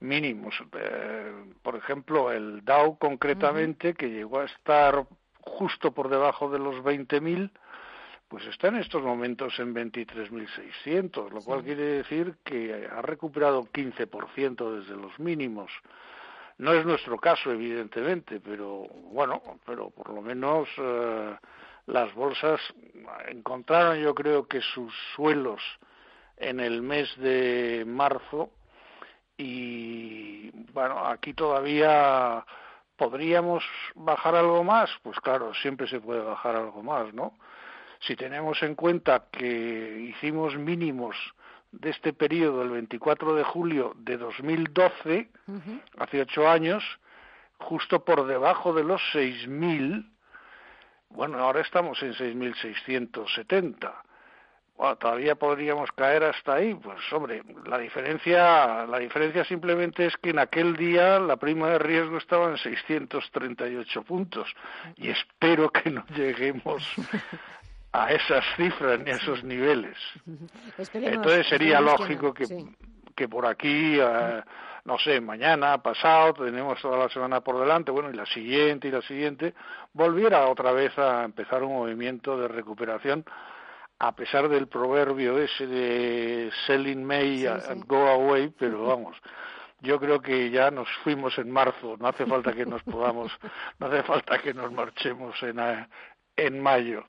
mínimos. Eh, por ejemplo, el Dow concretamente, que llegó a estar justo por debajo de los 20.000, pues está en estos momentos en 23.600, lo cual quiere decir que ha recuperado 15% desde los mínimos. No es nuestro caso, evidentemente, pero bueno, pero por lo menos eh, las bolsas encontraron, yo creo que sus suelos en el mes de marzo y bueno, aquí todavía podríamos bajar algo más, pues claro, siempre se puede bajar algo más, ¿no? Si tenemos en cuenta que hicimos mínimos de este periodo el 24 de julio de 2012, hace ocho años, justo por debajo de los 6.000, bueno, ahora estamos en 6.670 todavía podríamos caer hasta ahí. Pues hombre, la diferencia, la diferencia simplemente es que en aquel día la prima de riesgo estaba en 638 puntos y espero que no lleguemos a esas cifras ni a esos niveles. Entonces sería lógico que, que, por aquí, eh, no sé, mañana, pasado, tenemos toda la semana por delante, bueno, y la siguiente y la siguiente, volviera otra vez a empezar un movimiento de recuperación a pesar del proverbio ese de selling May and go away, pero vamos, yo creo que ya nos fuimos en marzo, no hace falta que nos podamos, no hace falta que nos marchemos en, eh, en mayo.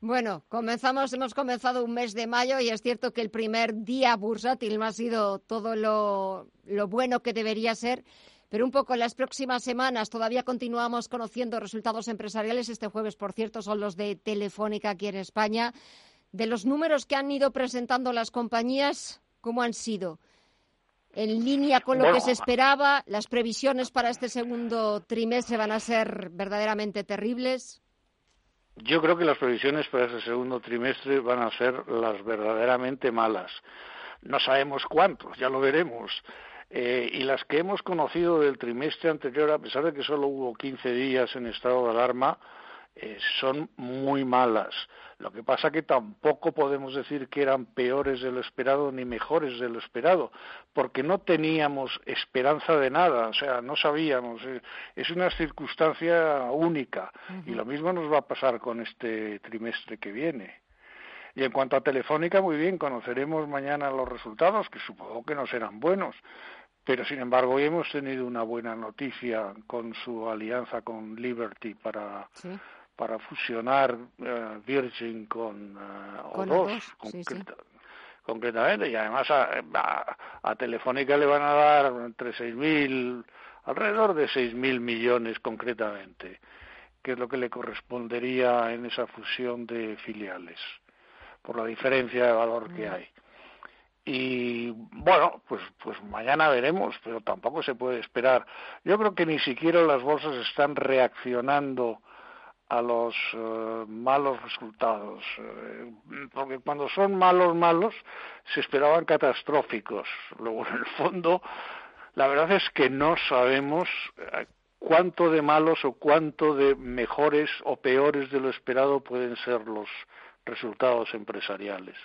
Bueno, comenzamos, hemos comenzado un mes de mayo y es cierto que el primer día bursátil no ha sido todo lo, lo bueno que debería ser. Pero un poco en las próximas semanas todavía continuamos conociendo resultados empresariales. Este jueves, por cierto, son los de Telefónica aquí en España. De los números que han ido presentando las compañías, ¿cómo han sido? en línea con lo que se esperaba? ¿Las previsiones para este segundo trimestre van a ser verdaderamente terribles? Yo creo que las previsiones para este segundo trimestre van a ser las verdaderamente malas. No sabemos cuántos, ya lo veremos. Eh, y las que hemos conocido del trimestre anterior, a pesar de que solo hubo 15 días en estado de alarma, eh, son muy malas. Lo que pasa que tampoco podemos decir que eran peores de lo esperado ni mejores de lo esperado, porque no teníamos esperanza de nada, o sea, no sabíamos. Eh, es una circunstancia única y lo mismo nos va a pasar con este trimestre que viene. Y en cuanto a Telefónica, muy bien, conoceremos mañana los resultados, que supongo que no serán buenos, pero sin embargo hoy hemos tenido una buena noticia con su alianza con Liberty para para fusionar eh, Virgin con, uh, O2, concretamente, y además a, a, Telefónica le van a dar entre 6.000, alrededor de 6.000 millones concretamente, que es lo que le correspondería en esa fusión de filiales, por la diferencia de valor que hay. Y bueno, pues, pues mañana veremos, pero tampoco se puede esperar. Yo creo que ni siquiera las bolsas están reaccionando a los eh, malos resultados, eh, porque cuando son malos, malos, se esperaban catastróficos. Luego, en el fondo, la verdad es que no sabemos eh, cuánto de malos o cuánto de mejores o peores de lo esperado pueden ser los resultados empresariales.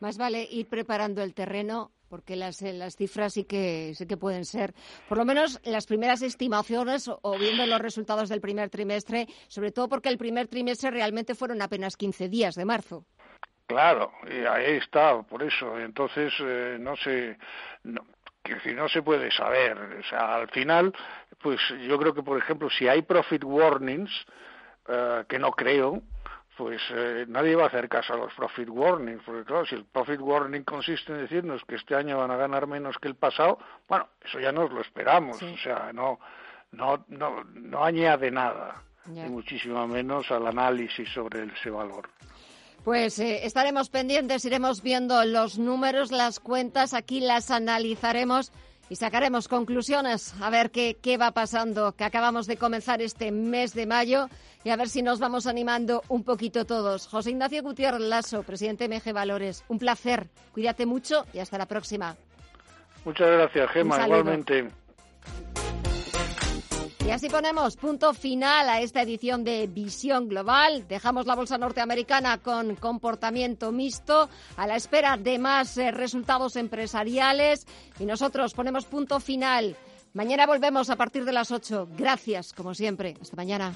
Más vale ir preparando el terreno porque las, eh, las cifras sí que, sí que pueden ser, por lo menos las primeras estimaciones o, viendo los resultados del primer trimestre, sobre todo porque el primer trimestre realmente fueron apenas 15 días de marzo. Claro, y ahí está, por eso. Entonces, eh, no sé, no, que no se puede saber. O sea, al final, pues yo creo que, por ejemplo, si hay profit warnings, eh, que no creo, pues eh, nadie va a hacer caso a los profit warnings, porque claro, si el profit warning consiste en decirnos que este año van a ganar menos que el pasado, bueno, eso ya nos lo esperamos, o sea, no, no, no, no añade nada, y muchísimo menos al análisis sobre ese valor. Pues eh, estaremos pendientes, iremos viendo los números, las cuentas, aquí las analizaremos y sacaremos conclusiones a ver qué, qué va pasando, que acabamos de comenzar este mes de mayo y a ver si nos vamos animando un poquito todos. José Ignacio Gutiérrez Lasso, presidente de MG Valores, un placer. Cuídate mucho y hasta la próxima. Muchas gracias, Gemma, igualmente. Y así ponemos punto final a esta edición de Visión Global. Dejamos la bolsa norteamericana con comportamiento mixto a la espera de más eh, resultados empresariales y nosotros ponemos punto final. Mañana volvemos a partir de las 8. Gracias, como siempre. Hasta mañana.